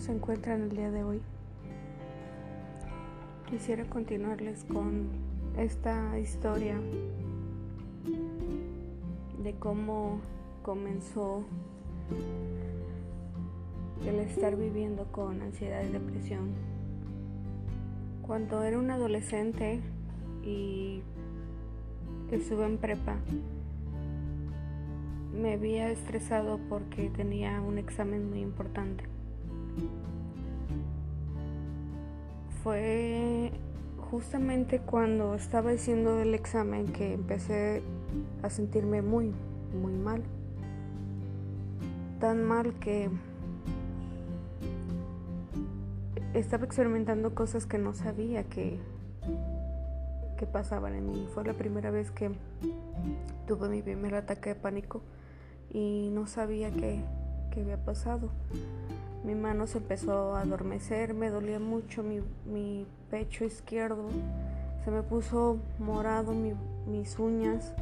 se encuentran el día de hoy? Quisiera continuarles con esta historia de cómo comenzó el estar viviendo con ansiedad y depresión. Cuando era un adolescente y estuve en prepa, me había estresado porque tenía un examen muy importante. Fue justamente cuando estaba haciendo el examen que empecé a sentirme muy, muy mal. Tan mal que estaba experimentando cosas que no sabía que, que pasaban en mí. Fue la primera vez que tuve mi primer ataque de pánico y no sabía qué, qué había pasado. Mi mano se empezó a adormecer, me dolía mucho mi, pecho izquierdo, se me puso morado mis uñas,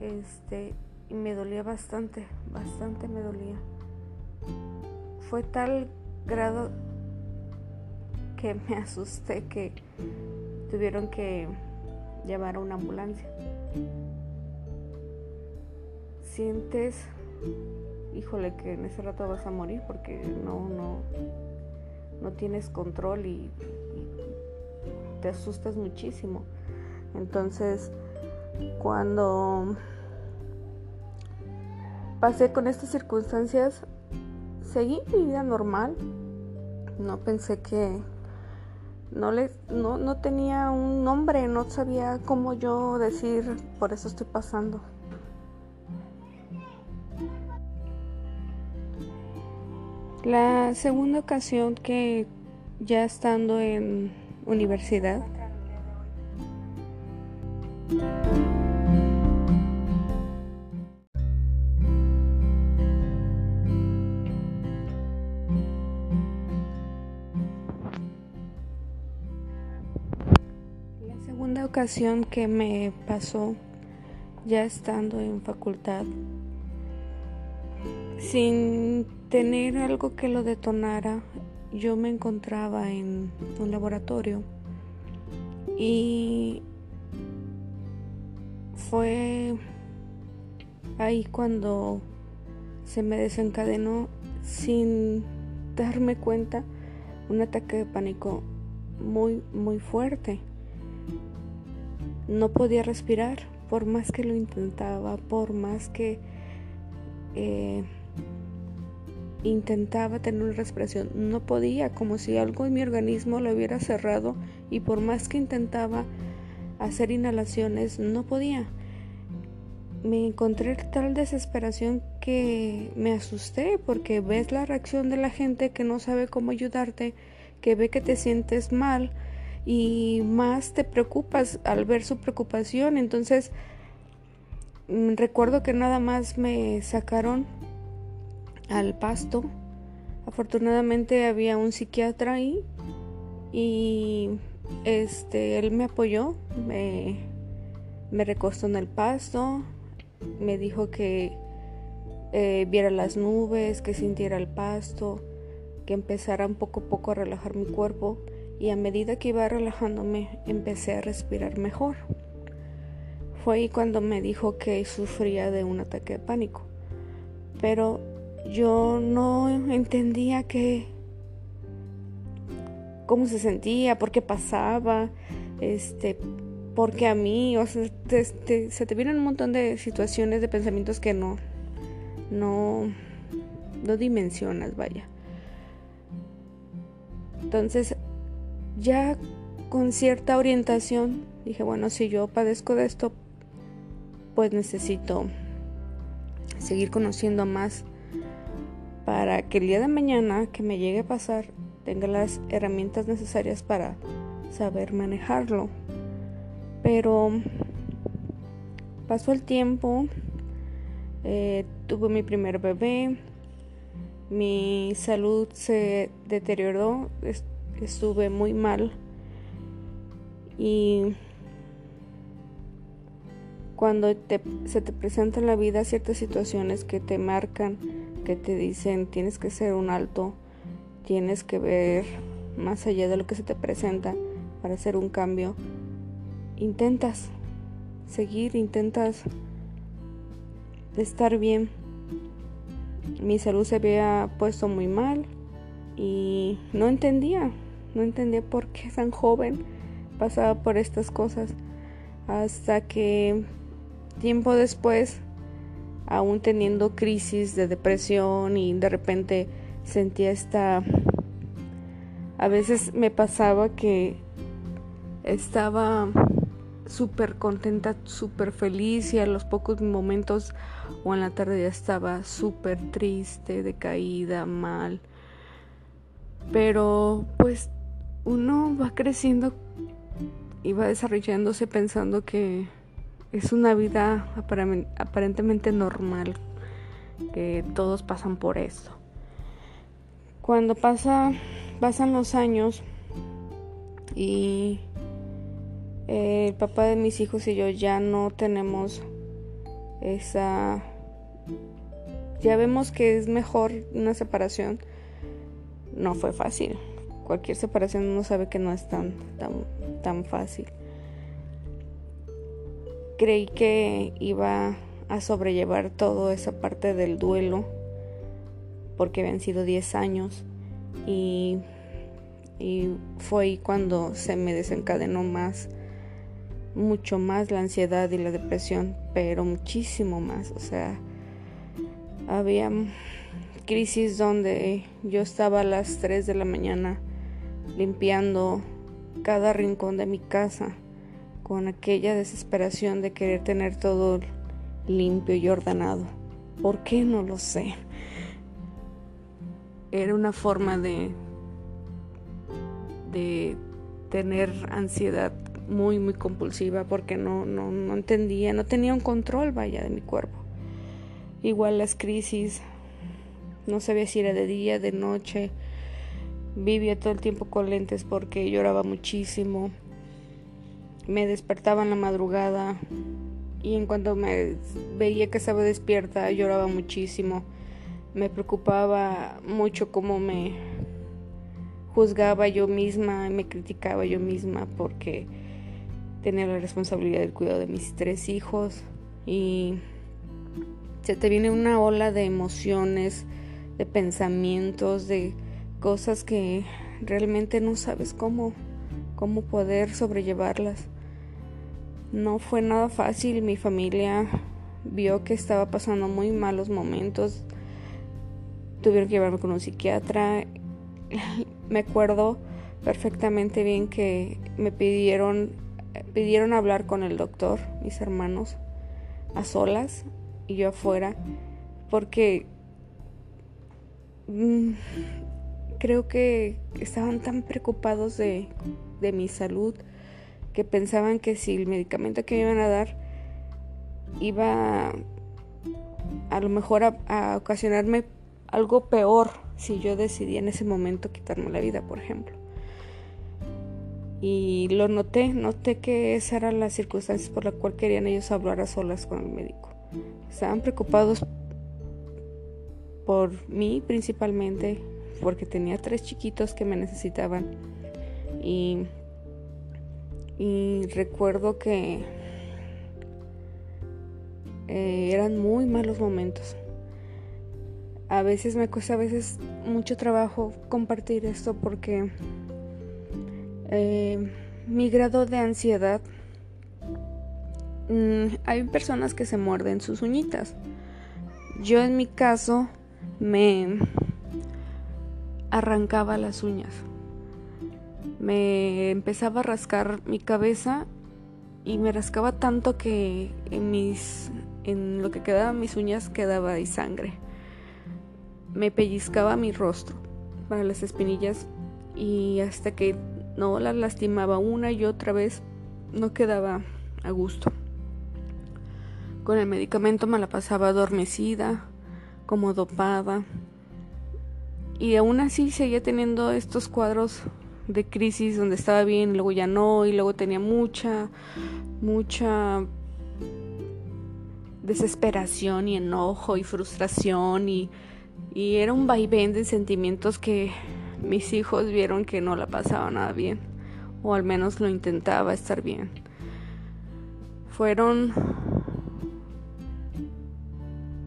este, y me dolía bastante, bastante me dolía. Fue tal grado que me asusté que tuvieron que llevar a una ambulancia. Sientes híjole, que en ese rato vas a morir porque no, no, no tienes control y, te asustas muchísimo. Entonces, cuando pasé con estas circunstancias, seguí mi vida normal. No pensé que no le no, no tenía un nombre, no sabía cómo yo decir por eso estoy pasando. La segunda ocasión que ya estando en universidad, la segunda ocasión que me pasó ya estando en facultad, sin tener algo que lo detonara, yo me encontraba en un laboratorio y fue ahí cuando se me desencadenó sin darme cuenta un ataque de pánico muy muy fuerte. No podía respirar por más que lo intentaba, por más que eh, intentaba tener una respiración, no podía, como si algo en mi organismo lo hubiera cerrado y por más que intentaba hacer inhalaciones, no podía. Me encontré tal desesperación que me asusté porque ves la reacción de la gente que no sabe cómo ayudarte, que ve que te sientes mal y más te preocupas al ver su preocupación. Entonces, mm, recuerdo que nada más me sacaron al pasto. Afortunadamente había un psiquiatra ahí y este él me apoyó, me, me recostó en el pasto, me dijo que eh, viera las nubes, que sintiera el pasto, que empezara un poco a poco a relajar mi cuerpo y a medida que iba relajándome empecé a respirar mejor. Fue ahí cuando me dijo que sufría de un ataque de pánico. Pero yo no entendía qué cómo se sentía, por qué pasaba, este, por qué a mí, o sea, se te vienen un montón de situaciones, de pensamientos que no, no, no dimensionas, vaya. Entonces, ya con cierta orientación, dije, bueno, si yo padezco de esto, pues necesito seguir conociendo más para que el día de mañana que me llegue a pasar tenga las herramientas necesarias para saber manejarlo. Pero pasó el tiempo, eh, tuve mi primer bebé, mi salud se deterioró, estuve muy mal y cuando se te presentan en la vida ciertas situaciones que te marcan te dicen tienes que ser un alto, tienes que ver más allá de lo que se te presenta para hacer un cambio, intentas seguir, intentas estar bien. Mi salud se había puesto muy mal y no entendía, no entendía por qué tan joven pasaba por estas cosas. Hasta que tiempo después, aún teniendo crisis de depresión y de repente sentía esta... A veces me pasaba que estaba súper contenta, súper feliz y a los pocos momentos o en la tarde ya estaba súper triste, decaída, mal. Pero pues uno va creciendo y va desarrollándose pensando que es una vida aparentemente normal, que todos pasan por eso. Cuando pasa, pasan los años y el papá de mis hijos y yo ya no tenemos esa... Ya vemos que es mejor una separación. No fue fácil. Cualquier separación uno sabe que no es tan, tan, tan fácil. Creí que iba a sobrellevar toda esa parte del duelo porque habían sido 10 años y, fue cuando se me desencadenó más mucho más la ansiedad y la depresión, pero muchísimo más. O sea, había crisis donde yo estaba a las 3 de la mañana limpiando cada rincón de mi casa con aquella desesperación de querer tener todo limpio y ordenado. ¿Por qué? No lo sé. Era una forma de de tener ansiedad muy, muy compulsiva porque no, no, no entendía, no tenía un control, vaya, de mi cuerpo. Igual las crisis, no sabía si era de día, de noche. Vivía todo el tiempo con lentes porque lloraba muchísimo. Me despertaba en la madrugada y en cuanto me veía que estaba despierta lloraba muchísimo. Me preocupaba mucho cómo me juzgaba yo misma, me criticaba yo misma porque tenía la responsabilidad del cuidado de mis tres hijos y se te viene una ola de emociones, de pensamientos, de cosas que realmente no sabes cómo, cómo poder sobrellevarlas. No fue nada fácil, mi familia vio que estaba pasando muy malos momentos, tuvieron que llevarme con un psiquiatra. me acuerdo perfectamente bien que me pidieron pidieron hablar con el doctor, mis hermanos, a solas y yo afuera, porque mm, creo que estaban tan preocupados de, de mi salud que pensaban que si el medicamento que me iban a dar iba a lo mejor a, ocasionarme algo peor si yo decidía en ese momento quitarme la vida, por ejemplo y lo noté, noté que esa era la circunstancia por la cual querían ellos hablar a solas con el médico. Estaban preocupados por mí principalmente, porque tenía tres chiquitos que me necesitaban y, y recuerdo que eh, eran muy malos momentos. A veces me cuesta a veces mucho trabajo compartir esto porque eh, mi grado de ansiedad. Mm, hay personas que se muerden sus uñitas. Yo en mi caso me arrancaba las uñas. Me empezaba a rascar mi cabeza y me rascaba tanto que en mis en lo que quedaba mis uñas quedaba sangre. Me pellizcaba mi rostro para las espinillas y hasta que no la lastimaba una y otra vez, no quedaba a gusto. Con el medicamento me la pasaba adormecida, como dopada, y aún así seguía teniendo estos cuadros de crisis donde estaba bien, luego ya no, y luego tenía mucha, mucha desesperación y enojo y frustración y, y era un vaivén de sentimientos que mis hijos vieron que no la pasaba nada bien, o al menos lo intentaba estar bien. Fueron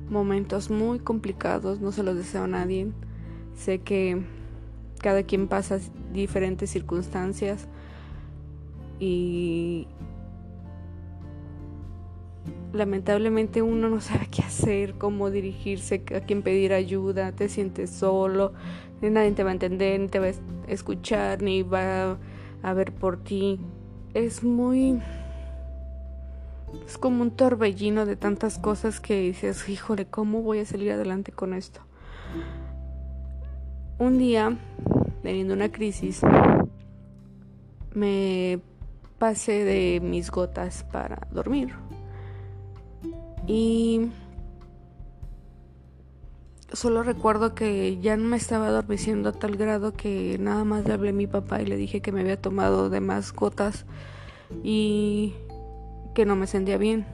momentos muy complicados, no se los deseo a nadie. Sé que cada quien pasa diferentes circunstancias y lamentablemente uno no sabe qué hacer, cómo dirigirse, a quién pedir ayuda, te sientes solo, nadie te va a entender, ni te va a escuchar, ni va a ver por ti. Es muy... Es como un torbellino de tantas cosas que dices, híjole, ¿cómo voy a salir adelante con esto? Un día, teniendo una crisis, me pasé de mis gotas para dormir. Y solo recuerdo que ya no me estaba adormeciendo a tal grado que nada más le hablé a mi papá y le dije que me había tomado de más gotas y que no me sentía bien.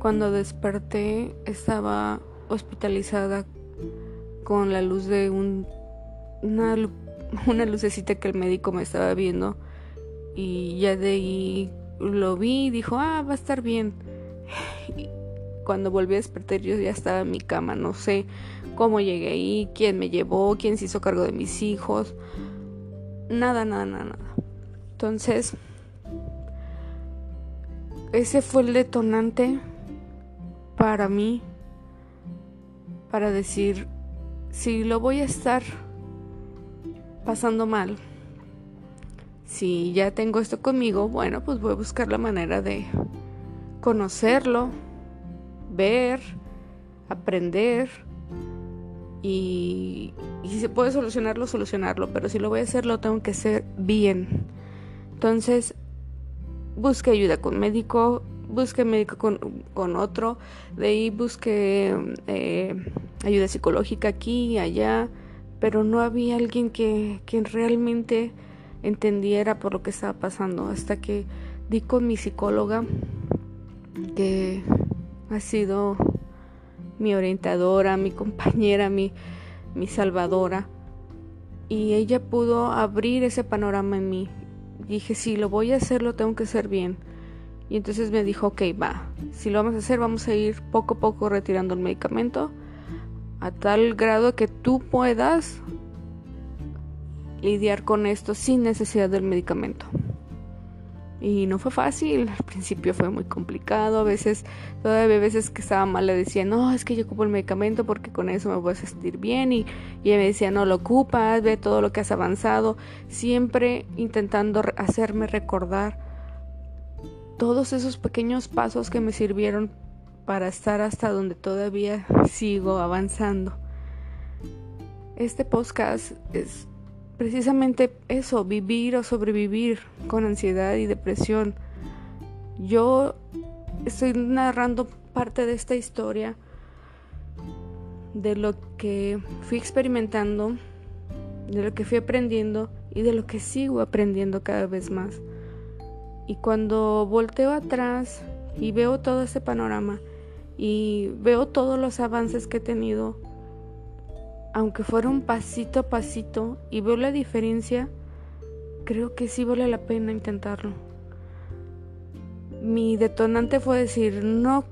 Cuando desperté estaba hospitalizada con la luz de un, una, una lucecita que el médico me estaba viendo y ya de ahí lo vi y dijo, ah, va a estar bien cuando volví a despertar yo ya estaba en mi cama, no sé cómo llegué ahí, quién me llevó, quién se hizo cargo de mis hijos, nada, nada, nada, nada. Entonces, ese fue el detonante para mí, para decir, si lo voy a estar pasando mal, si ya tengo esto conmigo, bueno, pues voy a buscar la manera de conocerlo, ver, aprender y, si se puede solucionarlo, solucionarlo, pero si lo voy a hacer, lo tengo que hacer bien. Entonces, busque ayuda con médico, busque médico con, otro, de ahí busque eh, ayuda psicológica aquí allá, pero no había alguien que, que realmente entendiera por lo que estaba pasando hasta que di con mi psicóloga que ha sido mi orientadora, mi compañera, mi, mi salvadora. Y ella pudo abrir ese panorama en mí. Dije, si lo voy a hacer, lo tengo que hacer bien. Y entonces me dijo, ok, va, si lo vamos a hacer, vamos a ir poco a poco retirando el medicamento a tal grado que tú puedas lidiar con esto sin necesidad del medicamento. Y no fue fácil, al principio fue muy complicado, a veces, todavía a veces que estaba mal le decía, no, es que yo ocupo el medicamento porque con eso me voy a sentir bien y, y ella me decía, no lo ocupas, ve todo lo que has avanzado, siempre intentando hacerme recordar todos esos pequeños pasos que me sirvieron para estar hasta donde todavía sigo avanzando. Este podcast es precisamente eso, vivir o sobrevivir con ansiedad y depresión. Yo estoy narrando parte de esta historia de lo que fui experimentando, de lo que fui aprendiendo y de lo que sigo aprendiendo cada vez más. Y cuando volteo atrás y veo todo ese panorama y veo todos los avances que he tenido, aunque fuera un pasito a pasito y veo la diferencia, creo que sí vale la pena intentarlo. Mi detonante fue decir, no,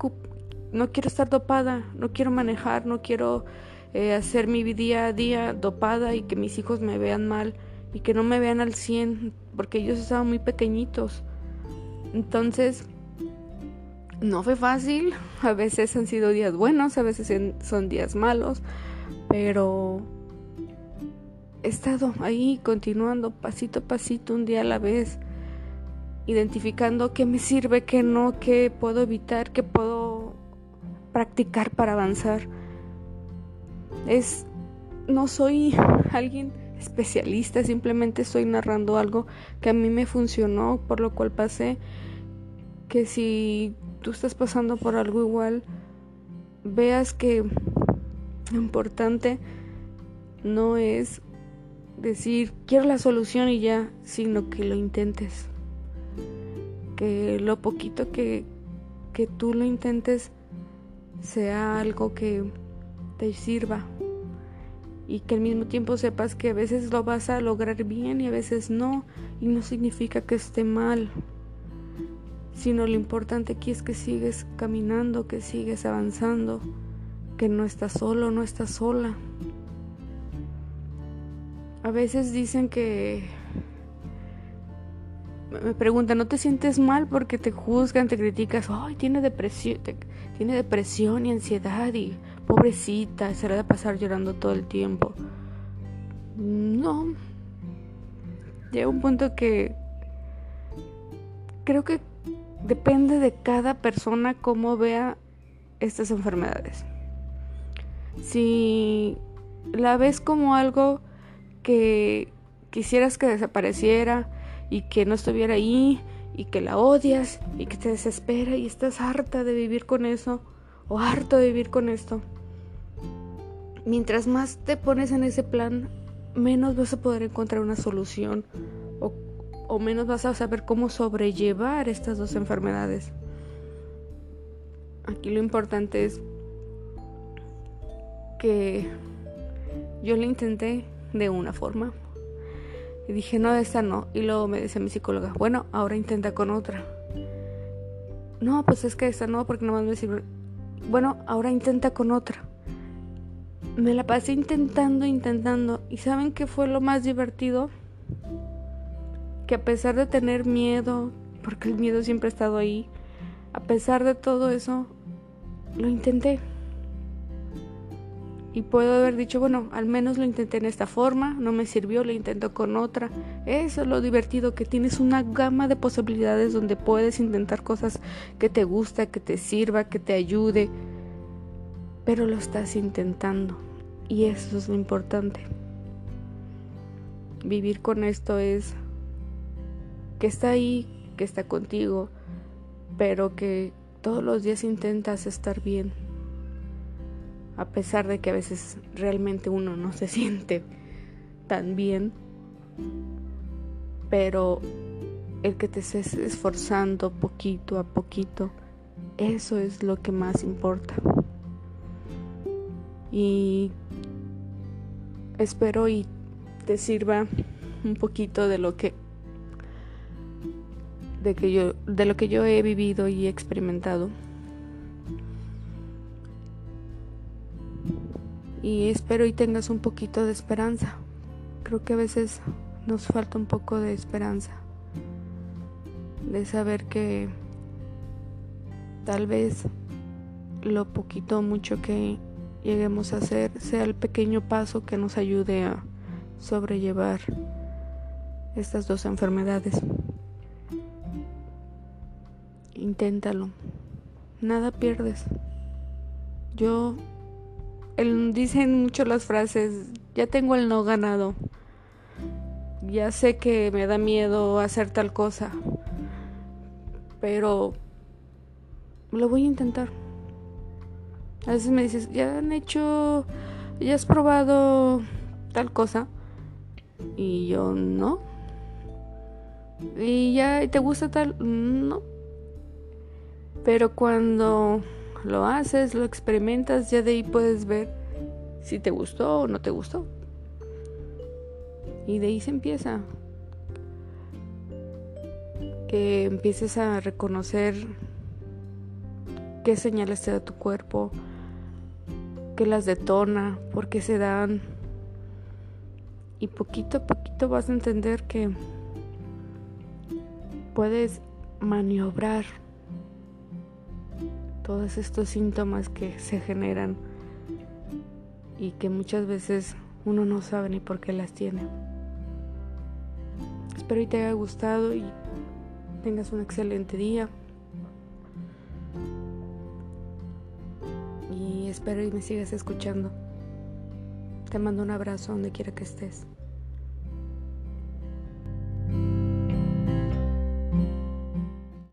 no quiero estar dopada, no quiero manejar, no quiero eh, hacer mi día a día dopada y que mis hijos me vean mal y que no me vean al 100 porque ellos estaban muy pequeñitos. Entonces, no fue fácil, a veces han sido días buenos, a veces son días malos, pero he estado ahí continuando pasito a pasito, un día a la vez, identificando qué me sirve, qué no, qué puedo evitar, qué puedo practicar para avanzar. Es no soy alguien especialista, simplemente estoy narrando algo que a mí me funcionó, por lo cual pasé que si tú estás pasando por algo igual, veas que lo importante no es decir quiero la solución y ya, sino que lo intentes. Que lo poquito que, que tú lo intentes sea algo que te sirva y que al mismo tiempo sepas que a veces lo vas a lograr bien y a veces no y no significa que esté mal sino lo importante aquí es que sigues caminando, que sigues avanzando, que no estás solo, no estás sola. A veces dicen que me preguntan, ¿no te sientes mal porque te juzgan, te criticas? Ay, tiene depresión, tiene depresión y ansiedad y pobrecita, se va a pasar llorando todo el tiempo. No. Llega un punto que creo que depende de cada persona cómo vea estas enfermedades. Si la ves como algo que quisieras que desapareciera y que no estuviera ahí y que la odias y que te desespera y estás harta de vivir con eso o harto de vivir con esto, mientras más te pones en ese plan, menos vas a poder encontrar una solución o menos vas a saber cómo sobrellevar estas dos enfermedades. Aquí lo importante es que yo lo intenté de una forma y dije, no, esta no. Y luego me dice mi psicóloga, bueno, ahora intenta con otra. No, pues es que esta no, porque no me sirve. Bueno, ahora intenta con otra. Me la pasé intentando, intentando. ¿Y saben qué fue lo más divertido? Que a pesar de tener miedo, porque el miedo siempre ha estado ahí, a pesar de todo eso, lo intenté. Y puedo haber dicho, bueno, al menos lo intenté en esta forma, no me sirvió, lo intento con otra. Eso es lo divertido, que tienes una gama de posibilidades donde puedes intentar cosas que te gusta, que te sirva, que te ayude. Pero lo estás intentando. Y eso es lo importante. Vivir con esto es que está ahí, que está contigo, pero que todos los días intentas estar bien, a pesar de que a veces realmente uno no se siente tan bien, pero el que te estés esforzando poquito a poquito, eso es lo que más importa. Y espero y te sirva un poquito de lo que de, que yo, de lo que yo he vivido y experimentado. Y espero y tengas un poquito de esperanza. Creo que a veces nos falta un poco de esperanza. De saber que tal vez lo poquito o mucho que lleguemos a hacer sea el pequeño paso que nos ayude a sobrellevar estas dos enfermedades. Inténtalo. Nada pierdes. Yo dicen mucho las frases, ya tengo el no ganado. Ya sé que me da miedo hacer tal cosa. Pero lo voy a intentar. A veces me dices, "Ya han hecho ya has probado tal cosa." Y yo, "No." ¿Y ya te gusta tal? No. Pero cuando lo haces, lo experimentas, ya de ahí puedes ver si te gustó o no te gustó. Y de ahí se empieza. Que empieces a reconocer qué señales te da tu cuerpo, qué las detona, por qué se dan. Y poquito a poquito vas a entender que puedes maniobrar todos estos síntomas que se generan y que muchas veces uno no sabe ni por qué las tiene. Espero que te haya gustado y tengas un excelente día. Y espero y me sigas escuchando. Te mando un abrazo donde quiera que estés.